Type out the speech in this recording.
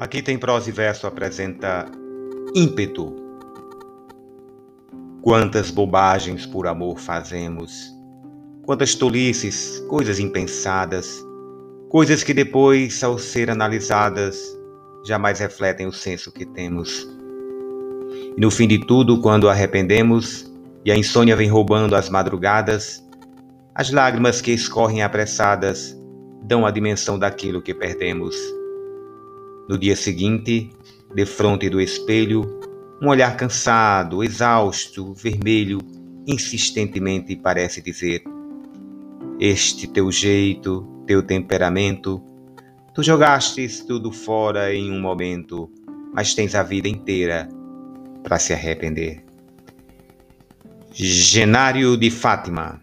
Aqui tem prosa e verso apresenta ímpeto. Quantas bobagens por amor fazemos, quantas tolices, coisas impensadas, coisas que depois, ao ser analisadas, jamais refletem o senso que temos. E no fim de tudo, quando arrependemos e a insônia vem roubando as madrugadas, as lágrimas que escorrem apressadas dão a dimensão daquilo que perdemos. No dia seguinte, defronte do espelho, um olhar cansado, exausto, vermelho, insistentemente parece dizer: Este teu jeito, teu temperamento, tu jogastes tudo fora em um momento, mas tens a vida inteira para se arrepender. Genário de Fátima